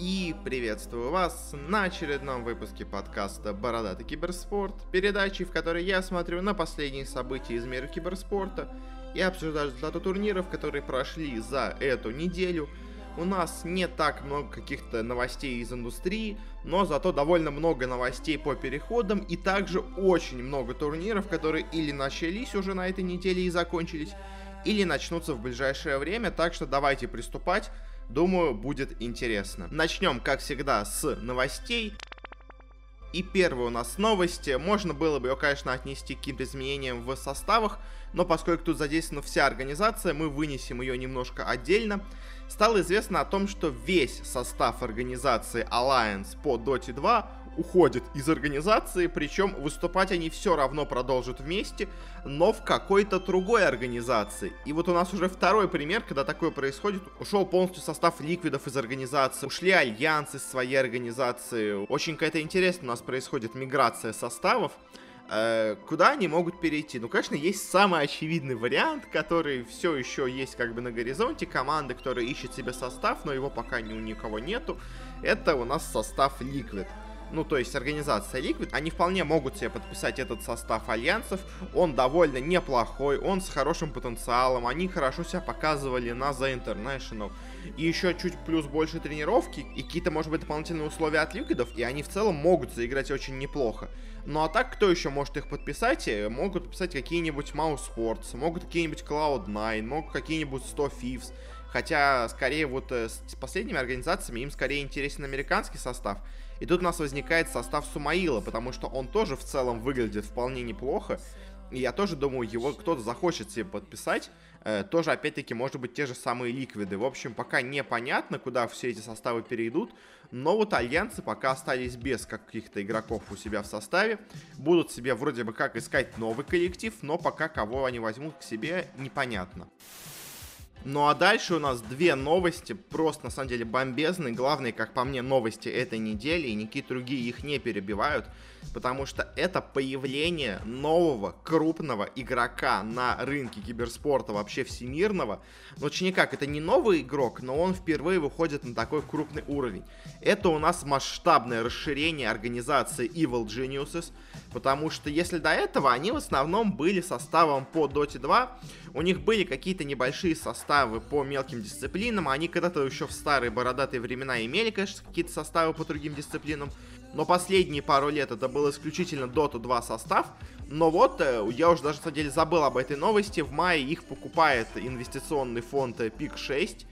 И приветствую вас на очередном выпуске подкаста «Бородатый киберспорт», передачи, в которой я смотрю на последние события из мира киберспорта и обсуждаю результаты турниров, которые прошли за эту неделю. У нас не так много каких-то новостей из индустрии, но зато довольно много новостей по переходам и также очень много турниров, которые или начались уже на этой неделе и закончились, или начнутся в ближайшее время, так что давайте приступать. Думаю, будет интересно. Начнем, как всегда, с новостей. И первая у нас новости. Можно было бы ее, конечно, отнести к каким-то изменениям в составах, но поскольку тут задействована вся организация, мы вынесем ее немножко отдельно. Стало известно о том, что весь состав организации Alliance по Dota 2 уходит из организации, причем выступать они все равно продолжат вместе, но в какой-то другой организации. И вот у нас уже второй пример, когда такое происходит. Ушел полностью состав ликвидов из организации, ушли альянсы из своей организации. Очень какая-то интересная у нас происходит миграция составов. Э, куда они могут перейти? Ну, конечно, есть самый очевидный вариант, который все еще есть как бы на горизонте. Команды, которая ищет себе состав, но его пока ни у никого нету. Это у нас состав Liquid ну, то есть организация Liquid, они вполне могут себе подписать этот состав альянсов. Он довольно неплохой, он с хорошим потенциалом, они хорошо себя показывали на The International. И еще чуть плюс больше тренировки и какие-то, может быть, дополнительные условия от Ликвидов, и они в целом могут заиграть очень неплохо. Ну а так, кто еще может их подписать? Э, могут подписать какие-нибудь Mouse Sports, могут какие-нибудь Cloud9, могут какие-нибудь 100 Thieves. Хотя, скорее, вот э, с последними организациями им скорее интересен американский состав. И тут у нас возникает состав Сумаила, потому что он тоже в целом выглядит вполне неплохо. И я тоже думаю, его кто-то захочет себе подписать. Э, тоже, опять-таки, может быть, те же самые ликвиды. В общем, пока непонятно, куда все эти составы перейдут. Но вот альянсы пока остались без каких-то игроков у себя в составе. Будут себе вроде бы как искать новый коллектив, но пока кого они возьмут к себе, непонятно. Ну а дальше у нас две новости, просто на самом деле бомбезные. Главные, как по мне, новости этой недели, и никакие другие их не перебивают потому что это появление нового крупного игрока на рынке киберспорта вообще всемирного. Но очень никак, это не новый игрок, но он впервые выходит на такой крупный уровень. Это у нас масштабное расширение организации Evil Geniuses, потому что если до этого они в основном были составом по Dota 2, у них были какие-то небольшие составы по мелким дисциплинам, они когда-то еще в старые бородатые времена имели, конечно, какие-то составы по другим дисциплинам, но последние пару лет это был исключительно Dota 2 состав. Но вот, э, я уже даже, на самом деле, забыл об этой новости. В мае их покупает инвестиционный фонд PIC 6.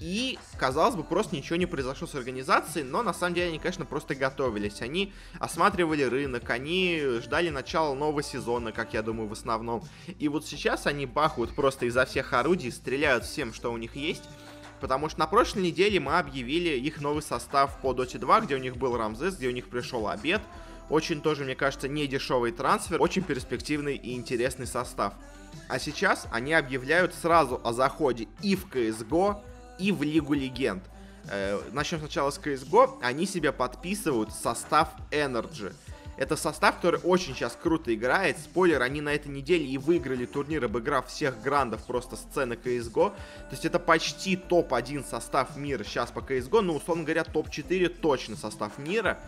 И, казалось бы, просто ничего не произошло с организацией, но на самом деле они, конечно, просто готовились. Они осматривали рынок, они ждали начала нового сезона, как я думаю, в основном. И вот сейчас они бахают просто изо всех орудий, стреляют всем, что у них есть. Потому что на прошлой неделе мы объявили их новый состав по Dota 2, где у них был Рамзес, где у них пришел обед. Очень тоже, мне кажется, не дешевый трансфер, очень перспективный и интересный состав. А сейчас они объявляют сразу о заходе и в CSGO, и в Лигу Легенд. Э, начнем сначала с CSGO. Они себе подписывают состав Energy. Это состав, который очень сейчас круто играет. Спойлер, они на этой неделе и выиграли турнир, обыграв всех грандов просто сцены CSGO. То есть это почти топ-1 состав мира сейчас по CSGO. Ну, условно говоря, топ-4 точно состав мира.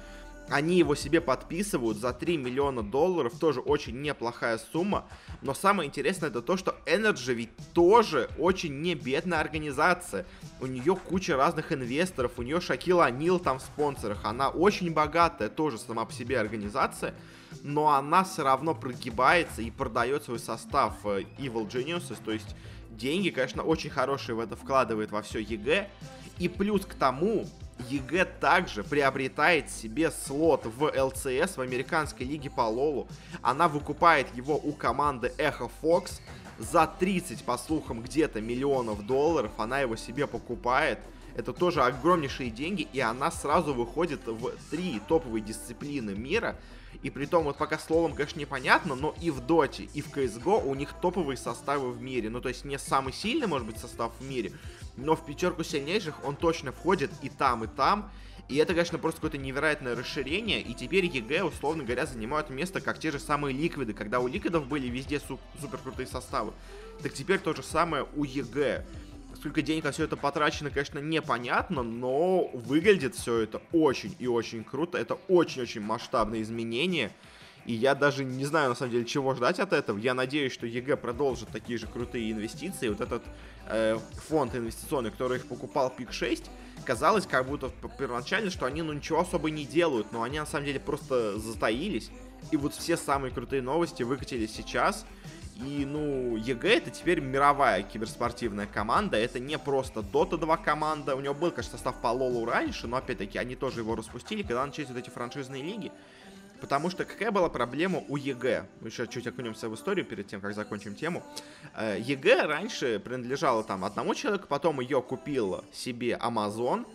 Они его себе подписывают за 3 миллиона долларов, тоже очень неплохая сумма. Но самое интересное это то, что NRG ведь тоже очень не бедная организация. У нее куча разных инвесторов, у нее Шакил О'Нил там в спонсорах. Она очень богатая тоже сама по себе организация. Но она все равно прогибается и продает свой состав э, Evil Geniuses. То есть деньги, конечно, очень хорошие в это вкладывает во все EG. И плюс к тому, EG также приобретает себе слот в LCS, в американской лиге по Лолу. Она выкупает его у команды Echo Fox за 30, по слухам, где-то миллионов долларов. Она его себе покупает. Это тоже огромнейшие деньги, и она сразу выходит в три топовые дисциплины мира. И при том, вот пока словом, конечно, непонятно, но и в Доте, и в CSGO у них топовые составы в мире. Ну, то есть не самый сильный, может быть, состав в мире, но в пятерку сильнейших он точно входит и там, и там. И это, конечно, просто какое-то невероятное расширение, и теперь EG, условно говоря, занимают место, как те же самые ликвиды. Когда у ликвидов были везде су- супер составы, так теперь то же самое у EG. Сколько денег на все это потрачено, конечно, непонятно, но выглядит все это очень и очень круто. Это очень-очень масштабные изменения. И я даже не знаю, на самом деле, чего ждать от этого. Я надеюсь, что EG продолжит такие же крутые инвестиции. Вот этот э, фонд инвестиционный, который их покупал Peak6, казалось как будто первоначально, что они ну ничего особо не делают, но они на самом деле просто затаились. И вот все самые крутые новости выкатились сейчас. И, ну, EG это теперь мировая киберспортивная команда. Это не просто Dota 2 команда. У него был, конечно, состав по Лолу раньше, но, опять-таки, они тоже его распустили, когда начались вот эти франшизные лиги. Потому что какая была проблема у EG? Мы еще чуть окунемся в историю перед тем, как закончим тему. EG раньше принадлежала там одному человеку, потом ее купил себе Amazon,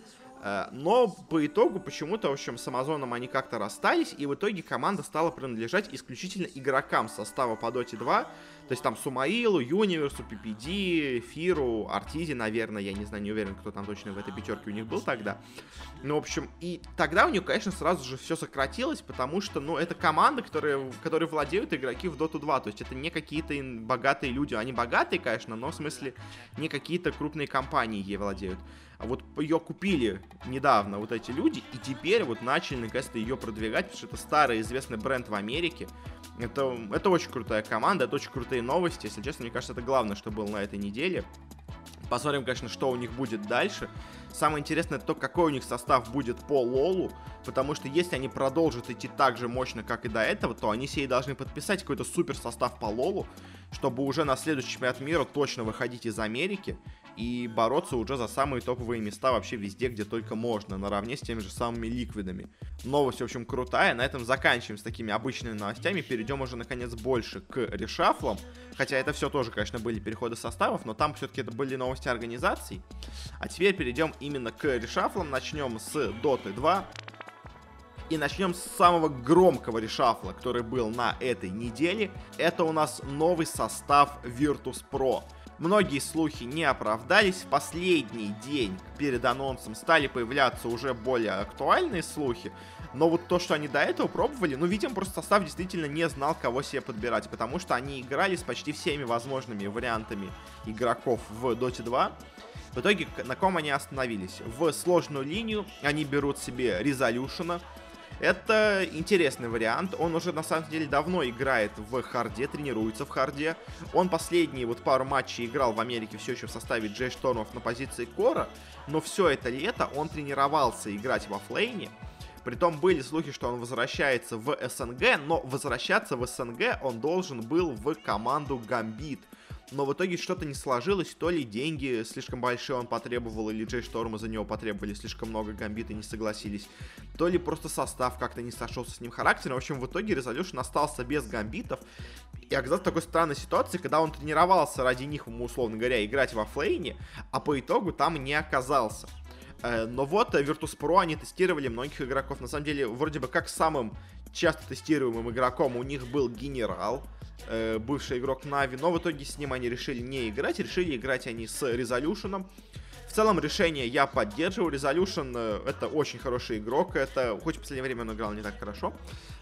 Э, но по итогу почему-то, в общем, с Амазоном они как-то расстались, и в итоге команда стала принадлежать исключительно игрокам состава по Dota 2. То есть там Сумаилу, Юниверсу, PPD, Fear у, Arteezy, наверное, я не знаю, не уверен, кто там точно в этой пятерке у них был тогда. Ну, в общем, и тогда у них, конечно, сразу же все сократилось, потому что, ну, это команда, которые, которые владеют игроки в Dota 2. То есть это не какие-то богатые люди. Они богатые, конечно, но в смысле не какие-то крупные компании ей владеют. А вот ее купили недавно вот эти люди, и теперь вот начали наконец-то ее продвигать, потому что это старый известный бренд в Америке. Это, это очень крутая команда, это очень крутые новости. Если честно, мне кажется, это главное, что было на этой неделе. Посмотрим, конечно, что у них будет дальше. Самое интересное то, какой у них состав будет по Лолу, потому что если они продолжат идти так же мощно, как и до этого, то они себе должны подписать какой-то супер состав по Лолу, чтобы уже на следующий чемпионат мира точно выходить из Америки и бороться уже за самые топовые места вообще везде, где только можно, наравне с теми же самыми ликвидами. Новость, в общем, крутая. На этом заканчиваем с такими обычными новостями. Перейдем уже, наконец, больше к решафлам. Хотя это все тоже, конечно, были переходы составов, но там все-таки это были новости организаций. А теперь перейдем именно к решафлам. Начнем с Dota 2. И начнем с самого громкого решафла, который был на этой неделе. Это у нас новый состав Virtus Pro. Многие слухи не оправдались. В последний день перед анонсом стали появляться уже более актуальные слухи. Но вот то, что они до этого пробовали, ну, видимо, просто состав действительно не знал, кого себе подбирать. Потому что они играли с почти всеми возможными вариантами игроков в Dota 2. В итоге, на ком они остановились? В сложную линию они берут себе Резолюшена, это интересный вариант. Он уже на самом деле давно играет в харде, тренируется в харде. Он последние вот пару матчей играл в Америке все еще в составе J.Storm ов на позиции core а. Но все это лето он тренировался играть во оффлейне. Притом были слухи, что он возвращается в СНГ, но возвращаться в СНГ он должен был в команду Гамбит но в итоге что-то не сложилось, то ли деньги слишком большие он потребовал, или J.Storm а за него потребовали слишком много, гамбиты не согласились, то ли просто состав как-то не сошелся с ним характером. В общем, в итоге Резолюшн остался без гамбитов, и оказался в такой странной ситуации, когда он тренировался ради них, условно говоря, играть во флейне, а по итогу там не оказался. Э, но вот Virtus.pro они тестировали многих игроков. На самом деле, вроде бы как самым часто тестируемым игроком у них был Генерал э, бывший игрок Нави, но в итоге с ним они решили не играть, решили играть они с Резолюшеном. В целом решение я поддерживаю. Resolution э, это очень хороший игрок. Это, хоть в последнее время он играл не так хорошо.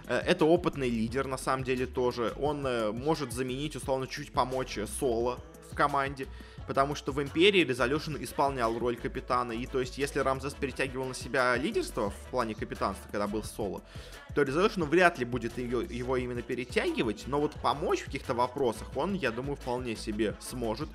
Э, это опытный лидер, на самом деле, тоже. Он э, может заменить, условно, чуть помочь соло в команде потому что в Империи Resolution исполнял роль капитана, и то есть если Рамзес перетягивал на себя лидерство в плане капитанства, когда был соло, то Resolution вряд ли будет ее, его именно перетягивать, но вот помочь в каких-то вопросах он, я думаю, вполне себе сможет.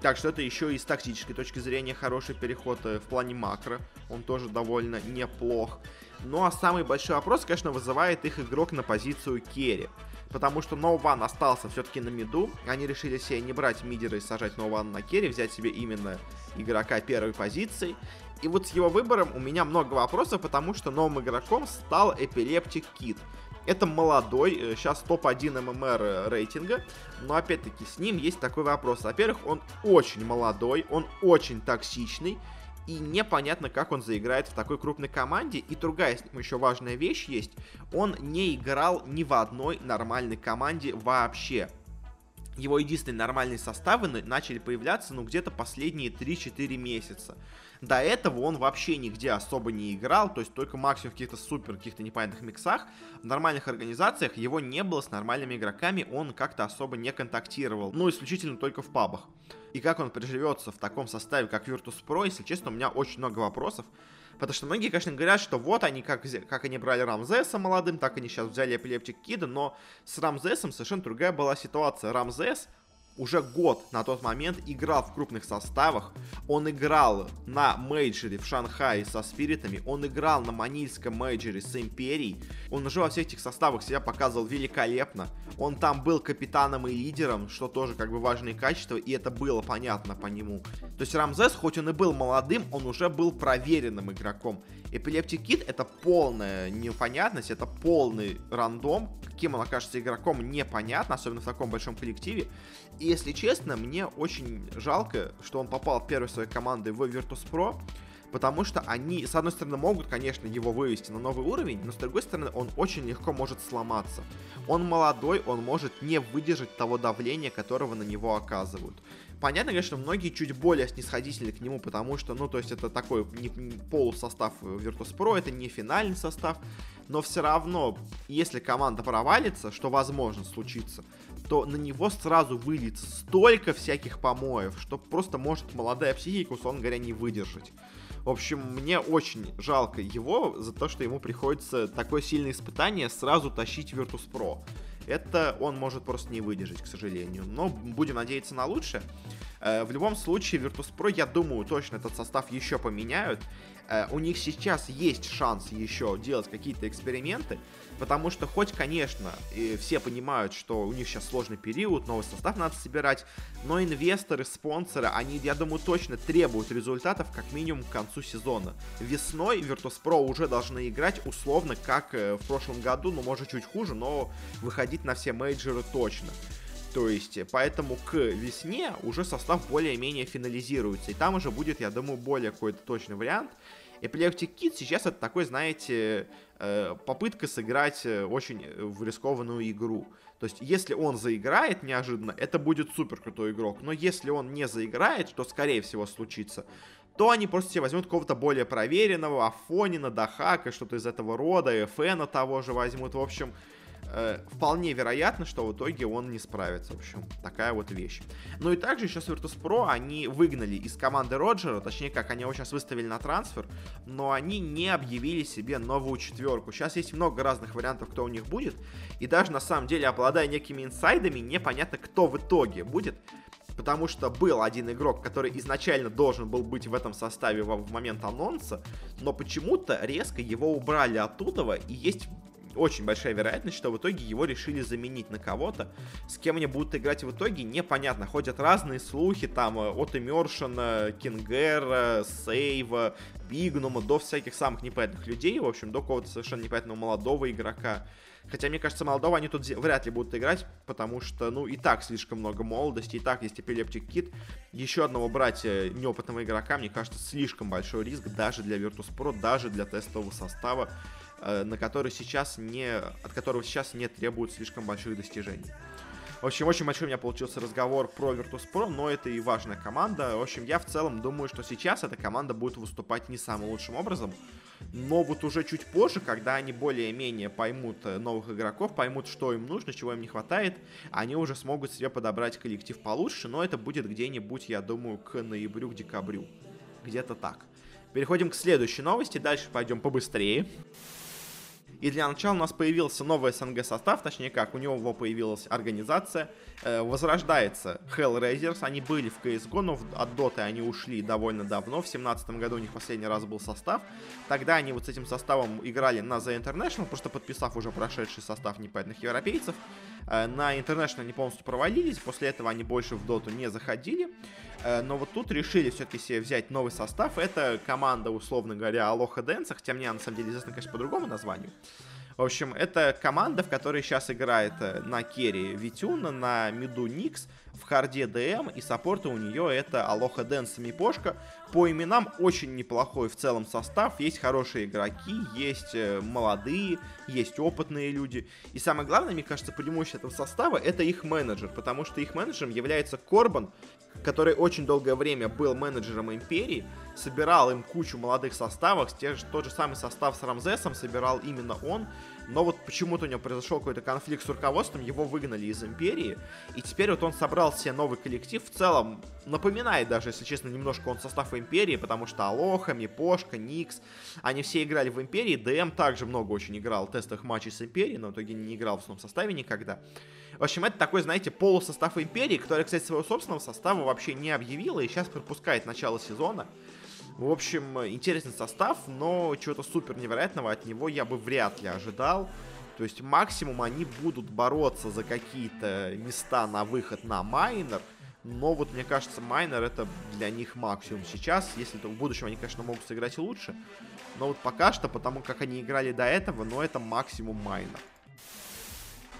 Так что это еще и с тактической точки зрения хороший переход э, в плане макро. Он тоже довольно неплох. Ну а самый большой вопрос, конечно, вызывает их игрок на позицию керри потому что No One остался все-таки на миду. Они решили себе не брать мидера и сажать No One на керри, взять себе именно игрока первой позиции. И вот с его выбором у меня много вопросов, потому что новым игроком стал Epileptic Kid. Это молодой, сейчас топ-1 ММР рейтинга, но опять-таки с ним есть такой вопрос. Во-первых, он очень молодой, он очень токсичный, и непонятно, как он заиграет в такой крупной команде. И другая с ним еще важная вещь есть. Он не играл ни в одной нормальной команде вообще. Его единственные нормальные составы начали появляться, ну, где-то последние 3-4 месяца. До этого он вообще нигде особо не играл, то есть только максимум в каких-то супер, каких-то непонятных миксах. В нормальных организациях его не было с нормальными игроками, он как-то особо не контактировал. Ну, исключительно только в пабах. И как он приживется в таком составе, как Virtus.pro, если честно, у меня очень много вопросов. Потому что многие, конечно, говорят, что вот они, как, как они брали Рамзеса молодым, так они сейчас взяли Epileptick1d а, но с Рамзесом совершенно другая была ситуация. Рамзес уже год на тот момент играл в крупных составах. Он играл на мейджоре в Шанхае со Спиритами. Он играл на манильском мейджоре с Империей. Он уже во всех этих составах себя показывал великолепно. Он там был капитаном и лидером, что тоже как бы важные качества, и это было понятно по нему. То есть Рамзес, хоть он и был молодым, он уже был проверенным игроком. Эпилептик Кит это полная непонятность, это полный рандом. Каким он окажется игроком, непонятно, особенно в таком большом коллективе. И если честно, мне очень жалко, что он попал первой своей командой в Virtus.pro, потому что они, с одной стороны, могут, конечно, его вывести на новый уровень, но с другой стороны, он очень легко может сломаться. Он молодой, он может не выдержать того давления, которого на него оказывают. Понятно, конечно, многие чуть более снисходительны к нему, потому что, ну, то есть это такой не, полусостав Virtus.pro, это не финальный состав, но все равно, если команда провалится, что возможно случится, то на него сразу выльется столько всяких помоев, что просто может молодая психика, условно говоря, не выдержать. В общем, мне очень жалко его за то, что ему приходится такое сильное испытание сразу тащить Virtus.pro это он может просто не выдержать, к сожалению. Но будем надеяться на лучшее. Э, в любом случае, Virtus.pro, я думаю, точно этот состав еще поменяют. Э, у них сейчас есть шанс еще делать какие-то эксперименты, потому что хоть, конечно, все понимают, что у них сейчас сложный период, новый состав надо собирать, но инвесторы, спонсоры, они, я думаю, точно требуют результатов как минимум к концу сезона. Весной Virtus.pro уже должны играть условно, как э, в прошлом году, ну, может, чуть хуже, но выходить на все мейджоры точно. То есть, поэтому к весне уже состав более-менее финализируется. И там уже будет, я думаю, более какой-то точный вариант. Epileptic Kid сейчас это такой, знаете, э, попытка сыграть э, очень в рискованную игру. То есть, если он заиграет неожиданно, это будет супер крутой игрок. Но если он не заиграет, что скорее всего случится, то они просто себе возьмут какого-то более проверенного, Афонина, Дахака, что-то из этого рода, Эфена того же возьмут. В общем, э, вполне вероятно, что в итоге он не справится. В общем, такая вот вещь. Ну и также еще с Virtus.pro они выгнали из команды Роджера, точнее как, они его сейчас выставили на трансфер, но они не объявили себе новую четверку. Сейчас есть много разных вариантов, кто у них будет, и даже на самом деле, обладая некими инсайдами, непонятно, кто в итоге будет. Потому что был один игрок, который изначально должен был быть в этом составе в момент анонса, но почему-то резко его убрали оттуда, и есть очень большая вероятность, что в итоге его решили заменить на кого-то. С кем они будут играть в итоге, непонятно. Ходят разные слухи, там, э, от Имершена, Кингера, Сейва, Бигнума, до всяких самых непонятных людей, в общем, до какого-то совершенно непонятного молодого игрока. Хотя, мне кажется, молодого они тут вряд ли будут играть, потому что, ну, и так слишком много молодости, и так есть эпилептик кит. Еще одного брать неопытного игрока, мне кажется, слишком большой риск даже для Virtus.pro, даже для тестового состава. Э, на который сейчас не, от которого сейчас не требуют слишком больших достижений. В общем, очень большой у меня получился разговор про Virtus.pro, но это и важная команда. В общем, я в целом думаю, что сейчас эта команда будет выступать не самым лучшим образом. Но вот уже чуть позже, когда они более-менее поймут э, новых игроков, поймут, что им нужно, чего им не хватает, они уже смогут себе подобрать коллектив получше, но это будет где-нибудь, я думаю, к ноябрю, к декабрю. Где-то так. Переходим к следующей новости, дальше пойдем побыстрее. И для начала у нас появился новый СНГ состав, точнее как, у него появилась организация, э, возрождается Hellraisers, они были в CSGO, но от Dota они ушли довольно давно, в 2017 году у них последний раз был состав, тогда они вот с этим составом играли на The International, просто подписав уже прошедший состав непонятных европейцев, э, на International они полностью провалились, после этого они больше в Доту не заходили, но вот тут решили все-таки себе взять новый состав, это команда, условно говоря, AlohaDance, хотя мне на самом деле известно, конечно, по другому названию, в общем, это команда, в которой сейчас играет э, на керри V-Tune, на миду Nix, в харде DM, и саппорта у нее это AlohaDance Мипошка. По именам очень неплохой в целом состав, есть хорошие игроки, есть э, молодые, есть опытные люди. И самое главное, мне кажется, преимущество этого состава это их менеджер, потому что их менеджером является Корбан, который очень долгое время был менеджером Империи, собирал им кучу молодых составов, те же, тот же самый состав с Рамзесом собирал именно он, но вот почему-то у него произошел какой-то конфликт с руководством, его выгнали из Империи, и теперь вот он собрал себе новый коллектив, в целом напоминает даже, если честно, немножко он состав Империи, потому что Алоха, Мипошка, Никс, они все играли в Империи, ДМ также много очень играл в тестовых матчей с Империей, но в итоге не играл в основном составе никогда. В общем, это такой, знаете, полусостав Империи, который, кстати, своего собственного состава вообще не объявила и сейчас пропускает начало сезона. В общем, интересный состав, но чего-то супер невероятного от него я бы вряд ли ожидал. То есть максимум они будут бороться за какие-то места на выход на майнер. Но вот мне кажется, майнер это для них максимум сейчас. Если то в будущем они, конечно, могут сыграть лучше. Но вот пока что, потому как они играли до этого, но это максимум майнер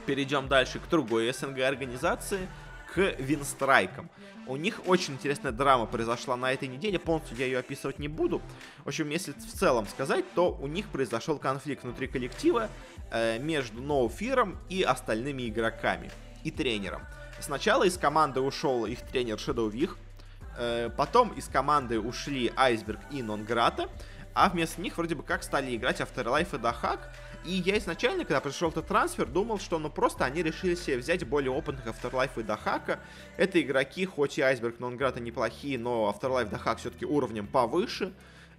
перейдем дальше к другой СНГ организации, к Винстрайкам. У них очень интересная драма произошла на этой неделе, полностью я ее описывать не буду. В общем, если в целом сказать, то у них произошел конфликт внутри коллектива э, между Ноуфиром и остальными игроками и тренером. Сначала из команды ушел их тренер Shadow Vих, э, потом из команды ушли Айсберг и Нонграта, а вместо них вроде бы как стали играть Afterlife и Дахак, и я изначально, когда пришел этот трансфер, думал, что ну просто они решили себе взять более опытных Afterlife и Дахака. Это игроки, хоть и Айсберг, но Нонграта неплохие, но Afterlife Дахак все-таки уровнем повыше.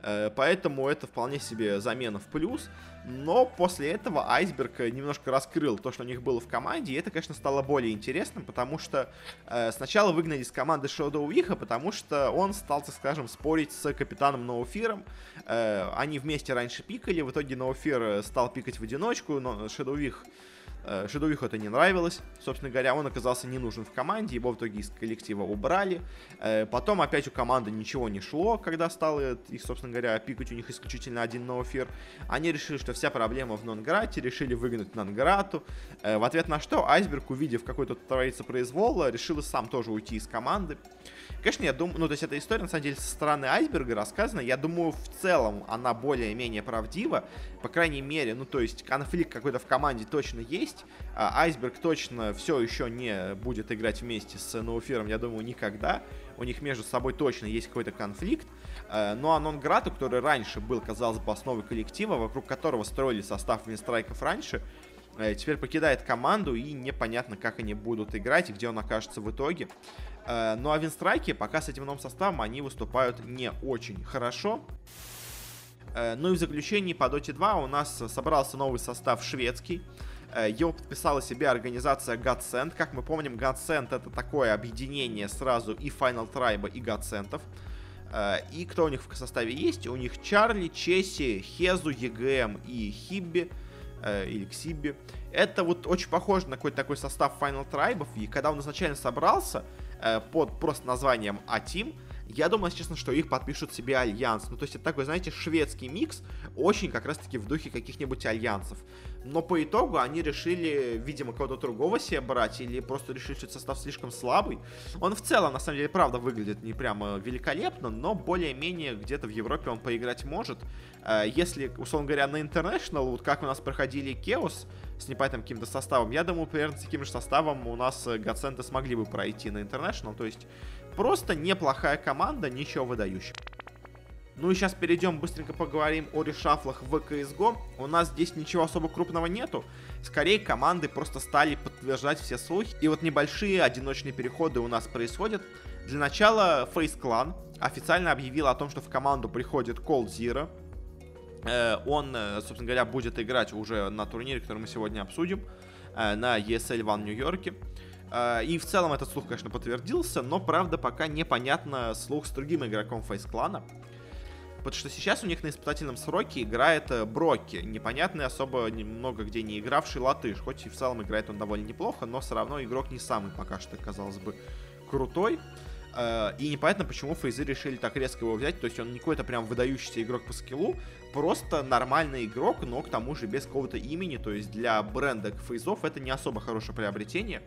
Э, поэтому это вполне себе замена в плюс. Но после этого Айсберг немножко раскрыл то, что у них было в команде, и это, конечно, стало более интересным, потому что э, сначала выгнали из команды Шоу Уиха, потому что он стал, так скажем, спорить с капитаном Ноуфиром. Э, они вместе раньше пикали, в итоге Ноуфир стал пикать в одиночку, но Шедоу Вих Э, Шедовиху это не нравилось. Собственно говоря, он оказался не нужен в команде, его в итоге из коллектива убрали. Э, потом опять у команды ничего не шло, когда стало их, собственно говоря, пикать у них исключительно один ноуфир. Они решили, что вся проблема в Нонграте, решили выгнать Нонграту. Э, в ответ на что Айсберг, увидев какой-то творится произвол, решил сам тоже уйти из команды. Конечно, я думаю, ну, то есть эта история, на самом деле, со стороны айсберга рассказана. Я думаю, в целом она более-менее правдива. По крайней мере, ну, то есть конфликт какой-то в команде точно есть. А айсберг точно все еще не будет играть вместе с Ноуфиром, я думаю, никогда. У них между собой точно есть какой-то конфликт. А, ну а Нонграту, который раньше был, казалось бы, основой коллектива, вокруг которого строили состав винстрайков раньше, э, теперь покидает команду и непонятно, как они будут играть и где он окажется в итоге. Э, ну а Винстрайки пока с этим новым составом они выступают не очень хорошо. Ну и в заключении по Dota 2 у нас собрался новый состав шведский. Э, его подписала себе организация Godsend. Как мы помним, Godsend это такое объединение сразу и Final Tribe, и Godsendов. И кто у них в составе есть? У них Charlie, Chessie, Хезу, EGM и Хибби или Xibbe. Это вот очень похоже на какой-то такой состав Final Tribe. И когда он изначально собрался, Э, под просто названием A-Team, я думаю, честно, что их подпишут себе альянс. Ну, то есть это такой, знаете, шведский микс, очень как раз-таки в духе каких-нибудь альянсов. Но по итогу они решили, видимо, кого-то другого себе брать, или просто решили, что состав слишком слабый. Он в целом, на самом деле, правда, выглядит не прямо великолепно, но более-менее где-то в Европе он поиграть может. Э, если, условно говоря, на International, вот как у нас проходили Chaos с непонятным каким-то составом, я думаю, примерно с таким же составом у нас Гаценты смогли бы пройти на International, то есть Просто неплохая команда, ничего выдающего. Ну и сейчас перейдем, быстренько поговорим о решафлах в CSGO. У нас здесь ничего особо крупного нету. Скорее, команды просто стали подтверждать все слухи. И вот небольшие одиночные переходы у нас происходят. Для начала Face Clan официально объявил о том, что в команду приходит Cold Zero. Э, он, э, собственно говоря, будет играть уже на турнире, который мы сегодня обсудим, э, на ESL One Нью-Йорке. И в целом этот слух, конечно, подтвердился, но, правда, пока непонятно слух с другим игроком Фейс Клана. Потому что сейчас у них на испытательном сроке играет э, Брокки, непонятный, особо немного где не игравший латыш. Хоть и в целом играет он довольно неплохо, но все равно игрок не самый пока что, казалось бы, крутой. А, и непонятно, почему фейзы решили так резко его взять. То есть он не какой-то прям выдающийся игрок по скиллу, просто нормальный игрок, но к тому же без какого-то имени. То есть для бренда фейзов это не особо хорошее приобретение.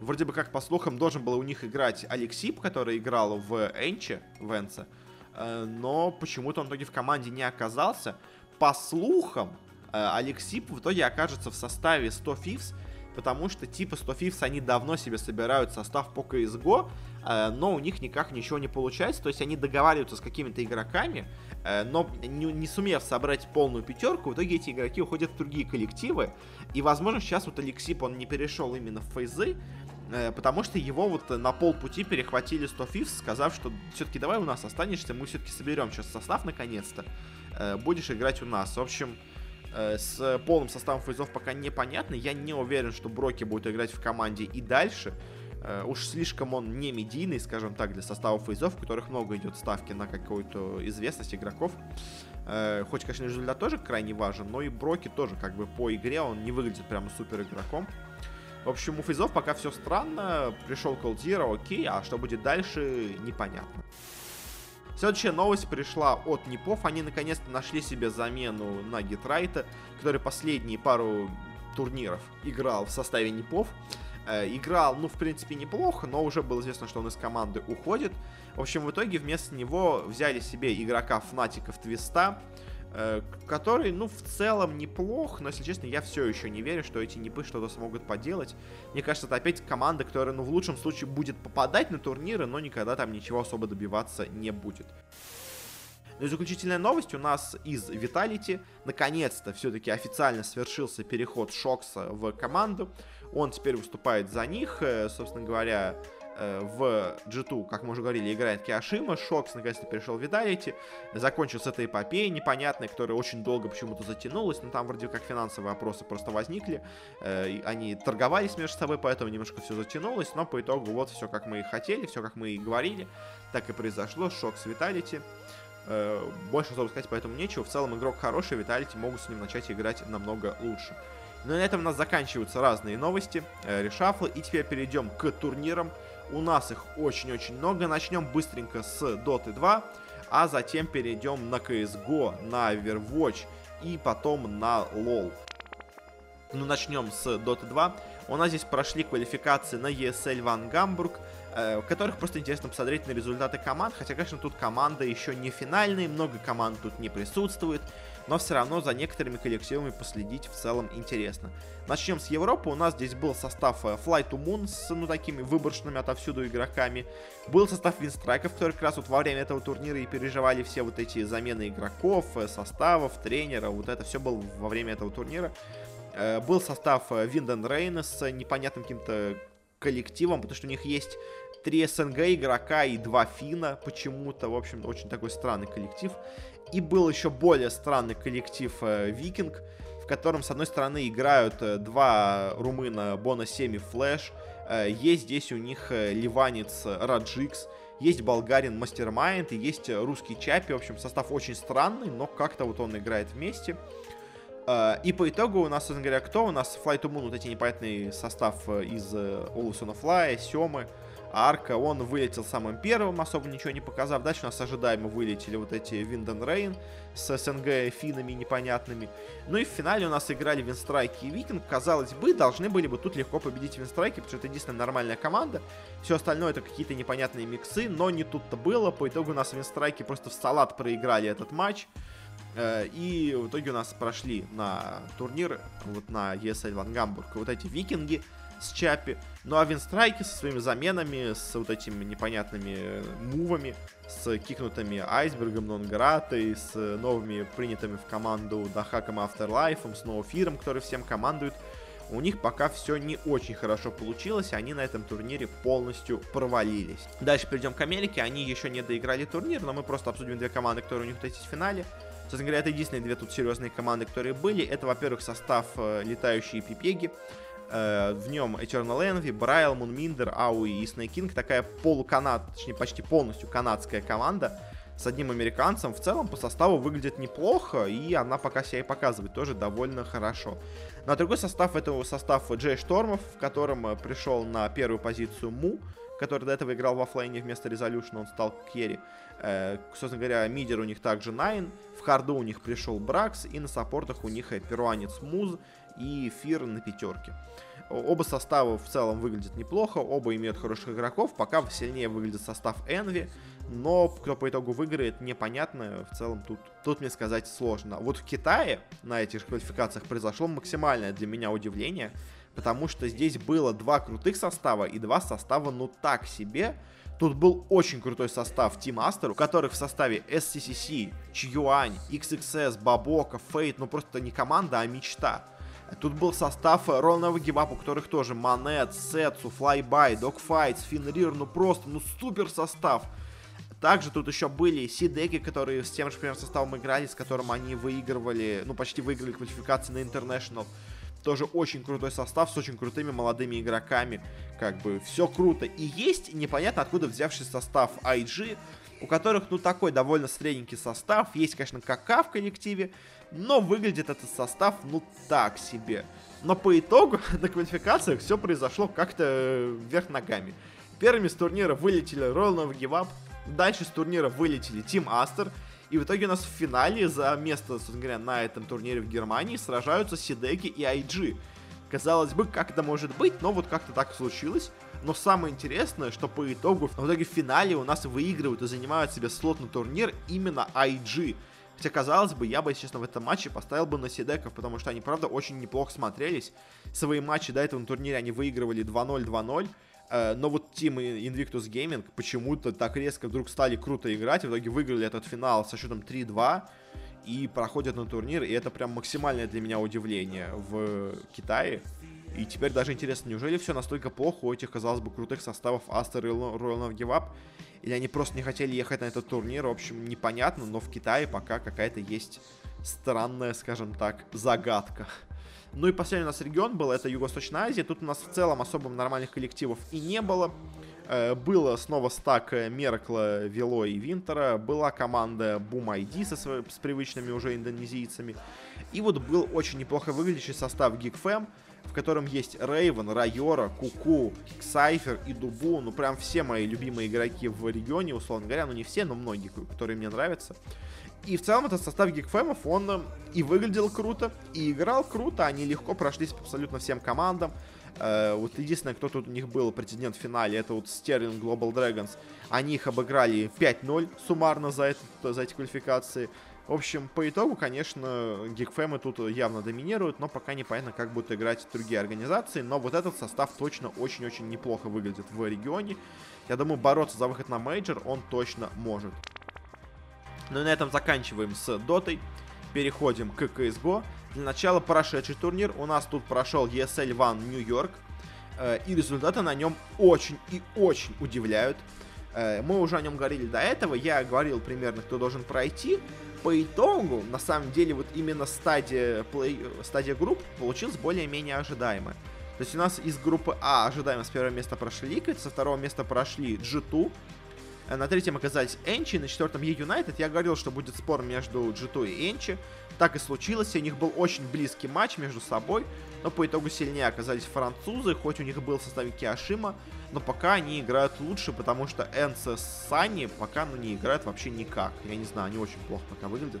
Вроде бы как, по слухам, должен был у них играть Алексип, который играл в Энче, в Энце. Э, но почему-то он в итоге в команде не оказался. По слухам, э, Алексип в итоге окажется в составе 100 Fifths, потому что типа 100 Fifths они давно себе собирают состав по CSGO, э, но у них никак ничего не получается, то есть они договариваются с какими-то игроками, но не, не сумев собрать полную пятерку, в итоге эти игроки уходят в другие коллективы, и возможно сейчас вот Алексип он не перешел именно в фейзы, потому что его вот на полпути перехватили 100 Fifths, сказав, что все-таки давай у нас останешься, мы все-таки соберем сейчас состав наконец-то, э, будешь играть у нас. В общем, э, с полным составом фейзов пока непонятно, я не уверен, что Броки будет играть в команде и дальше, уж слишком он не медийный, скажем так, для состава фейзов, в которых много идет ставки на какую-то известность игроков. Хоть, конечно, результат тоже крайне важен, но и Броки тоже как бы по игре он не выглядит прямо супер игроком. В общем, у фейзов пока все странно. Пришел Zero, окей, а что будет дальше, непонятно. Следующая новость пришла от Непов. Они наконец-то нашли себе замену на Гитрайта, который последние пару турниров играл в составе Непов. Э, играл, ну, в принципе, неплохо, но уже было известно, что он из команды уходит. В общем, в итоге вместо него взяли себе игрока Фнатиков Твиста, который, ну, в целом неплох, но, если честно, я все еще не верю, что эти непы что-то смогут поделать. Мне кажется, это опять команда, которая, ну, в лучшем случае будет попадать на турниры, но никогда там ничего особо добиваться не будет. Ну и заключительная новость у нас из Vitality. Наконец-то все-таки официально свершился переход Шокса в команду. Он теперь выступает за них. Э, собственно говоря, Э, в G2, как мы уже говорили, играет Киашима, Шокс наконец-то перешел в Видалити, закончил с этой эпопеей непонятной, которая очень долго почему-то затянулась, но там вроде как финансовые вопросы просто возникли, э, они торговались между собой, поэтому немножко все затянулось, но по итогу вот все как мы и хотели, все как мы и говорили, так и произошло, Шокс Виталити. Э, больше особо сказать поэтому нечего. В целом игрок хороший, Виталити могут с ним начать играть намного лучше. Но на этом у нас заканчиваются разные новости, решафлы, и теперь перейдем к турнирам. У нас их очень-очень много. Начнем быстренько с Dota 2, а затем перейдем на CSGO, на Overwatch и потом на LoL. Ну, начнем с Dota 2. У нас здесь прошли квалификации на ESL Ван Гамбург, э, в которых просто интересно посмотреть на результаты команд, хотя, конечно, тут команда еще не финальная, много команд тут не присутствует, но все равно за некоторыми коллективами последить в целом интересно. Начнем с Европы. У нас здесь был состав э, Fly to Moon с, ну, такими выборочными отовсюду игроками. Был состав Винстрайков, который как раз вот во время этого турнира и переживали все вот эти замены игроков, э, составов, тренера. Вот это все было во время этого турнира. Э, был состав Винден Рейна с непонятным каким-то коллективом, потому что у них есть три СНГ игрока и два фина почему-то. В общем, очень такой странный коллектив. И был еще более странный коллектив э, Vikin.gg, в котором, с одной стороны, играют э, два румына Bone7 и Flash. Э, есть здесь у них ливанец Rajjix. Есть болгарин Mastermind и есть русский Chappie. В общем, состав очень странный, но как-то вот он играет вместе. И по итогу у нас, собственно говоря, кто? У нас Fly to Moon, вот эти непонятный состав из Олусона Флая, Семы, Арка, он вылетел самым первым, особо ничего не показав. Дальше у нас ожидаемо вылетели вот эти Винден Рейн с СНГ финами непонятными. Ну и в финале у нас играли Винстрайки и Викинг. Казалось бы, должны были бы тут легко победить Винстрайки, потому что это единственная нормальная команда. Все остальное это какие-то непонятные миксы, но не тут-то было. По итогу у нас Винстрайки просто в салат проиграли этот матч. Э, и в итоге у нас прошли на турнир, вот на ESL Ван Гамбург, вот эти викинги, с Чапи. Ну а Винстрайки со своими заменами, с вот этими непонятными э, мувами, с кикнутыми Айсбергом, Нонгратой, с новыми принятыми в команду Дахаком Afterlife, с Ноуфиром, который всем командует, у них пока все не очень хорошо получилось, они на этом турнире полностью провалились. Дальше перейдем к Америке, они еще не доиграли турнир, но мы просто обсудим две команды, которые у них есть в финале. Собственно говоря, это единственные две тут серьезные команды, которые были. Это, во-первых, состав э, летающие пипеги, в нем Eternal Envy, Брайл, Мунминдер, Ауи и King. Такая полуканад, точнее почти полностью канадская команда с одним американцем. В целом по составу выглядит неплохо, и она пока себя и показывает тоже довольно хорошо. На другой состав это состав Джей Штормов, в котором э, пришел на первую позицию Му, который до этого играл в оффлейне вместо Резолюшна, он стал керри. Э, собственно говоря, мидер у них также Найн, в харду у них пришел Бракс, и на саппортах у них перуанец Муз, и Фир на пятерке. Оба состава в целом выглядят неплохо, оба имеют хороших игроков, пока сильнее выглядит состав Envy, но кто по итогу выиграет, непонятно, в целом тут, тут мне сказать сложно. Вот в Китае на этих квалификациях произошло максимальное для меня удивление, потому что здесь было два крутых состава и два состава ну так себе, Тут был очень крутой состав Team Aster, у которых в составе SCCC, Чьюань, XXS, Бабока, Фейт, ну просто не команда, а мечта. Тут был состав Ронного Гивап, у которых тоже Манет, Сетсу, Флайбай, Догфайт, Финрир, ну просто, ну супер состав. Также тут еще были Сидеки, которые с тем же примерно составом играли, с которым они выигрывали, ну почти выиграли квалификации на International. Тоже очень крутой состав с очень крутыми молодыми игроками. Как бы все круто. И есть непонятно откуда взявший состав IG, у которых, ну, такой довольно средненький состав. Есть, конечно, КК в коллективе, но выглядит этот состав, ну, так себе. Но по итогу на квалификациях все произошло как-то вверх ногами. Первыми с турнира вылетели Royal Nova Give Up, дальше с турнира вылетели Team Aster, и в итоге у нас в финале за место, собственно говоря, на этом турнире в Германии сражаются Сидеки и IG. Казалось бы, как это может быть, но вот как-то так случилось. Но самое интересное, что по итогу, в итоге в финале у нас выигрывают и занимают себе слот на турнир именно IG. Хотя, казалось бы, я бы, честно, в этом матче поставил бы на Сидеков, потому что они, правда, очень неплохо смотрелись. Свои матчи до этого на турнире они выигрывали 2-0, 2-0. Э, но вот Team Invictus Gaming почему-то так резко вдруг стали круто играть, в итоге выиграли этот финал со счетом 3-2 и проходят на турнир, и это прям максимальное для меня удивление в Китае. И теперь даже интересно, неужели все настолько плохо у этих, казалось бы, крутых составов Aster и Royal Give Up? Или они просто не хотели ехать на этот турнир? В общем, непонятно, но в Китае пока какая-то есть странная, скажем так, загадка. Ну и последний у нас регион был, это Юго-Восточная Азия. Тут у нас в целом особо нормальных коллективов и не было. Э, было снова стак Меркла, Вело и Винтера. Была команда Boom ID со своими, с привычными уже индонезийцами. И вот был очень неплохо выглядящий состав GeekFam, в котором есть Рейвен, Райора, Куку, Сайфер и Дубу. Ну, прям все мои любимые игроки в регионе, условно говоря. Ну, не все, но многие, которые мне нравятся. И в целом этот состав гикфемов, он э, и выглядел круто, и играл круто, они легко прошлись абсолютно всем командам. Э, вот единственное, кто тут у них был претендент в финале, это вот Sterling Global Dragons. Они их обыграли 5-0 суммарно за, это, за эти квалификации. В общем, по итогу, конечно, Geek Fam ы тут явно доминируют, но пока непонятно, как будут играть другие организации. Но вот этот состав точно очень-очень неплохо выглядит в регионе. Я думаю, бороться за выход на мейджор он точно может. Ну и на этом заканчиваем с дотой. Переходим к CSGO. Для начала прошедший турнир. У нас тут прошел ESL One Нью-Йорк. Э, и результаты на нем очень и очень удивляют. Э, мы уже о нем говорили до этого. Я говорил примерно, кто должен пройти. По итогу, на самом деле, вот именно стадия, плей... стадия групп получилась более-менее ожидаемая. То есть у нас из группы А ожидаемо с первого места прошли Liquid, со второго места прошли G2, Э, на третьем оказались Энчи, на четвертом Е-Юнайтед. Я говорил, что будет спор между G2 и Энчи. Так и случилось, у них был очень близкий матч между собой, но по итогу сильнее оказались французы, хоть у них был в составе Киашима, но пока они играют лучше, потому что ENCE с Сани пока ну, не играют вообще никак. Я не знаю, они очень плохо пока выглядят.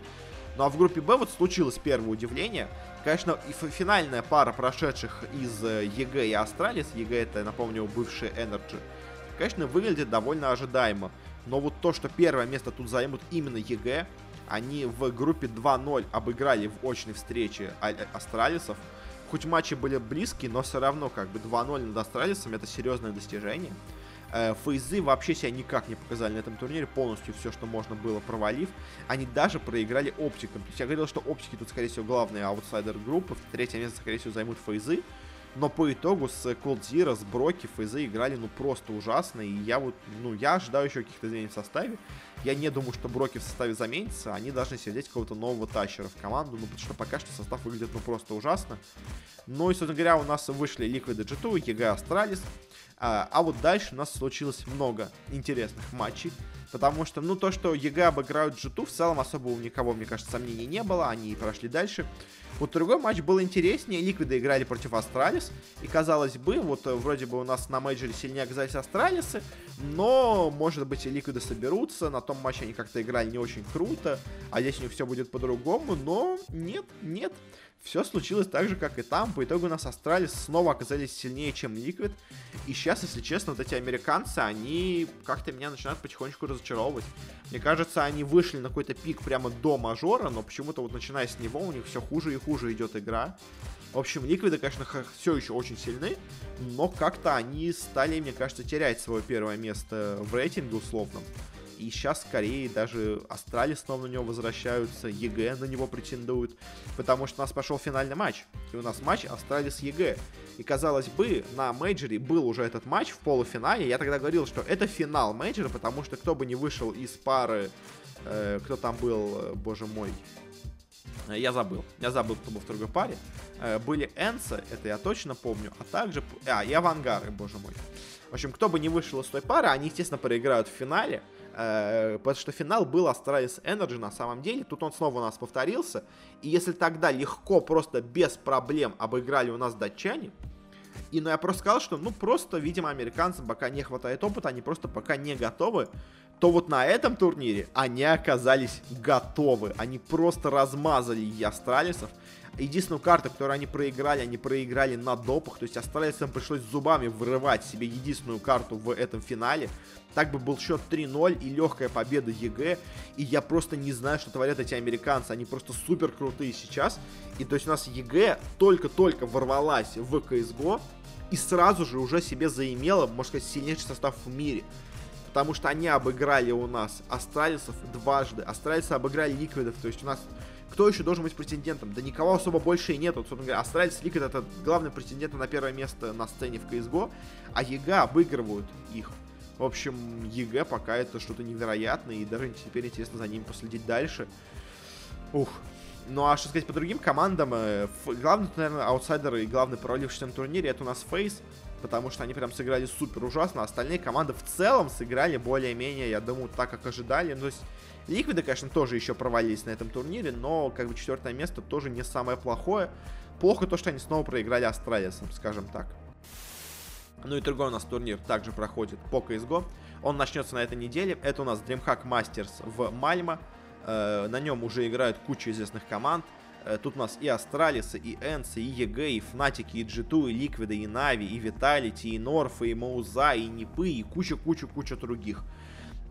Ну а в группе Б вот случилось первое удивление. Конечно, и финальная пара прошедших из э, EG и Astralis, EG это, напомню, бывший NRG, конечно, выглядит довольно ожидаемо. Но вот то, что первое место тут займут именно EG, они в группе 2-0 обыграли в очной встрече а, э, Астралисов. Хоть матчи были близкие, но все равно как бы 2-0 над Астралисом это серьезное достижение. Э, Фейзы вообще себя никак не показали на этом турнире, полностью все, что можно было, провалив. Они даже проиграли оптикам. То есть я говорил, что оптики тут, скорее всего, главные аутсайдер группы. Третье место, скорее всего, займут Фейзы. Но по итогу с Cold Zero, с Броки, Фейзы играли ну просто ужасно. И я вот, ну, я ожидаю еще каких-то изменений в составе. Я не думаю, что Броки в составе заменится. Они должны сидеть какого-то нового тащера в команду. Ну, потому что пока что состав выглядит ну просто ужасно. Ну и, собственно говоря, у нас вышли Liquid G2, EG Astralis. А, а вот дальше у нас случилось много интересных матчей. Потому что, ну, то, что EG обыграют G2, в целом особо у никого, мне кажется, сомнений не было. Они прошли дальше. Вот другой матч был интереснее. Ликвиды играли против Astralis. И казалось бы, вот э, вроде бы у нас на мейджоре сильнее оказались Астралисы. Но, может быть, и Ликвиды соберутся. На том матче они как-то играли не очень круто. А здесь у них все будет по-другому. Но нет, нет. Все случилось так же, как и там. По итогу нас Astralis снова оказались сильнее, чем Liquid. И сейчас, если честно, вот эти американцы, они как-то меня начинают потихонечку разочаровывать. Мне кажется, они вышли на какой-то пик прямо до мажора, но почему-то вот начиная с него у них все хуже и хуже идет игра. В общем, Ликвиды, конечно, все еще очень сильны, но как-то они стали, мне кажется, терять свое первое место в рейтинге условном. И сейчас скорее даже Астрали снова на него возвращаются, EG на него претендуют, потому что у нас пошел финальный матч. И у нас матч Астрали с EG. И казалось бы, на мейджоре был уже этот матч в полуфинале. Я тогда говорил, что это финал мейджора, потому что кто бы не вышел из пары, э, кто там был, э, боже мой, э, я забыл. Я забыл, кто был в другой паре. Э, были ENCE, это я точно помню, а также... А, и Авангары, боже мой. В общем, кто бы не вышел из той пары, они, естественно, проиграют в финале. Э, потому что финал был Astralis Energy на самом деле. Тут он снова у нас повторился. И если тогда легко, просто без проблем обыграли у нас датчане, и ну, я просто сказал, что ну просто, видимо, американцам пока не хватает опыта, они просто пока не готовы, то вот на этом турнире они оказались готовы. Они просто размазали Ястралисов. Единственную карту, которую они проиграли, они проиграли на допах. То есть Астралисам пришлось зубами вырывать себе единственную карту в этом финале. Так бы был счет 3-0 и легкая победа EG. И я просто не знаю, что творят эти американцы. Они просто супер крутые сейчас. И то есть у нас EG только-только ворвалась в CSGO и сразу же уже себе заимела, можно сказать, сильнейший состав в мире. Потому что они обыграли у нас Астралисов дважды. Астралисы обыграли Ликвидов. То есть у нас кто еще должен быть претендентом? Да никого особо больше и нет. Вот, собственно говоря, Astralis Liquid это главный претендент на первое место на сцене в CSGO. А EG обыгрывают их. В общем, EG пока это что-то невероятное, и даже теперь интересно за ним последить дальше. Ух. Ну а что сказать по другим командам, э, главный, наверное, аутсайдер и главный провалившийся на турнире это у нас FaZe, потому что они прям сыграли супер ужасно, остальные команды в целом сыграли более-менее, я думаю, так, как ожидали. Ну, то есть Ликвиды, конечно, тоже еще провалились на этом турнире, но как бы четвертое место тоже не самое плохое. Плохо то, что они снова проиграли Астралисом, скажем так. Ну и другой у нас турнир также проходит по CSGO. Он начнется на этой неделе. Это у нас DreamHack Masters в Мальмо. Э, на нем уже играют куча известных команд. Э, тут у нас и Астралисы, и Энсы, и EG, и Фнатики, и G2, и Ликвиды, и Na'Vi, и Vitality, и Норфы, и Мауза, и Нипы, и куча-куча-куча других.